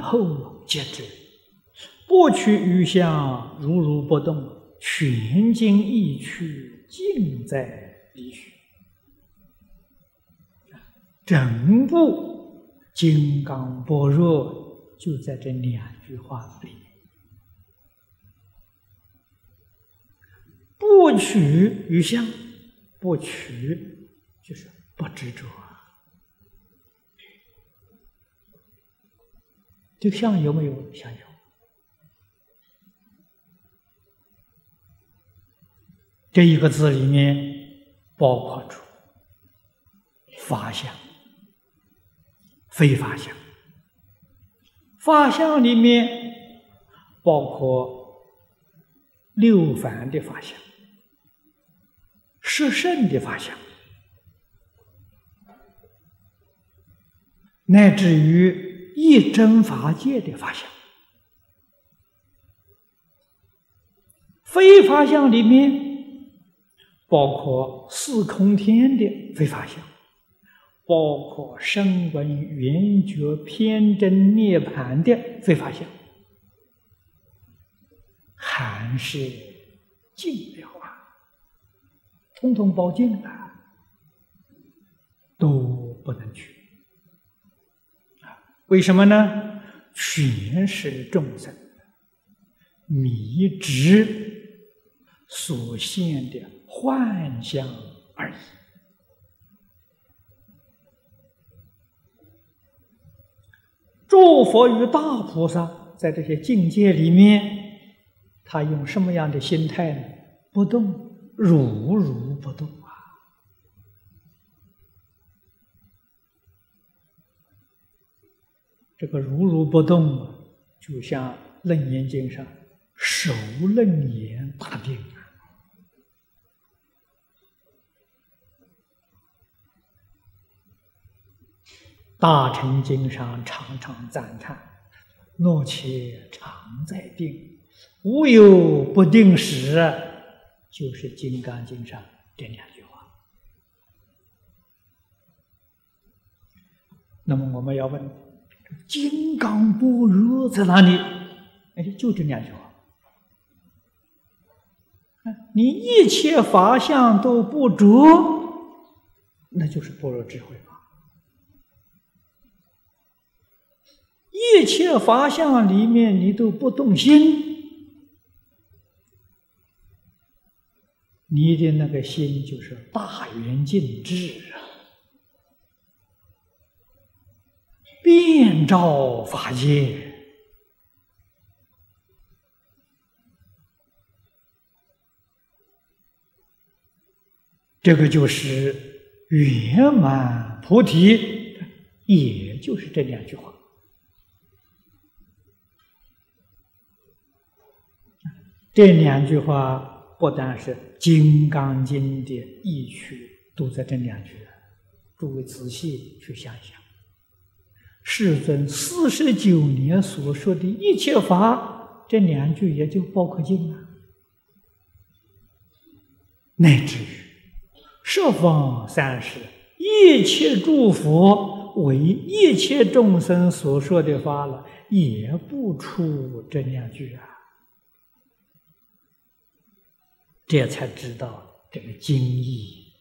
后皆知，不取于相，如如不动，全经意趣，尽在理许。整部《金刚般若》就在这两句话里。不取于相，不取就是不执着。这个相有没有？相有。这一个字里面包括出法相、非法相。法相里面包括六凡的法相。十圣的法相，乃至于一真法界的法相，非法相里面包括四空天的非法相，包括声闻缘觉偏真涅盘的非法相，还是尽了啊。通通包尽了，都不能去！为什么呢？全是众生迷执所现的幻象而已。诸佛与大菩萨在这些境界里面，他用什么样的心态呢？不动。如如不动这个如如不动，就像《楞严经》上首楞严大定啊，《大乘经》上常常赞叹：“若且常在定，无有不定时。”就是《金刚经》上这两句话。那么我们要问：金刚般若在哪里？哎，就这两句话。你一切法相都不着，那就是般若智慧嘛。一切法相里面你都不动心。你的那个心就是大圆净智啊，照法界，这个就是圆满菩提，也就是这两句话，这两句话。不单是《金刚经》的意趣都在这两句，诸位仔细去想一想，世尊四十九年所说的一切法，这两句也就包括进了，乃至于十方三世一切诸佛为一切众生所说的法了，也不出这两句啊。这才知道这个经义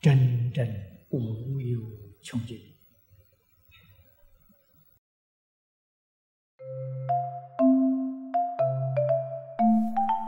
真正无有穷尽。